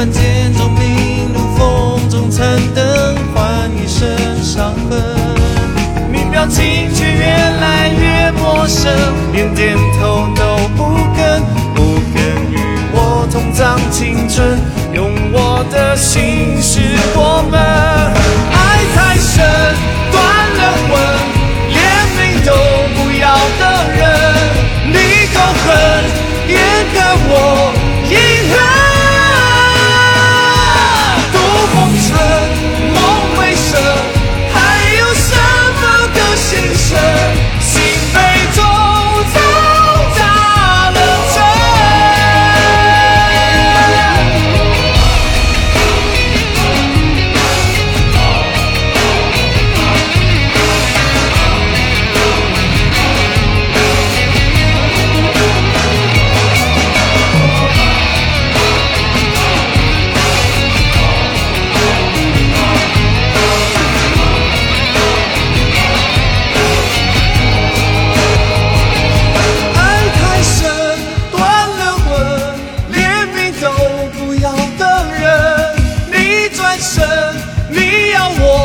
乱箭中明如风中残灯，换一身伤痕。你表情却越来越陌生，连点头都不肯，不肯与我同葬青春，用我的心事。生你要我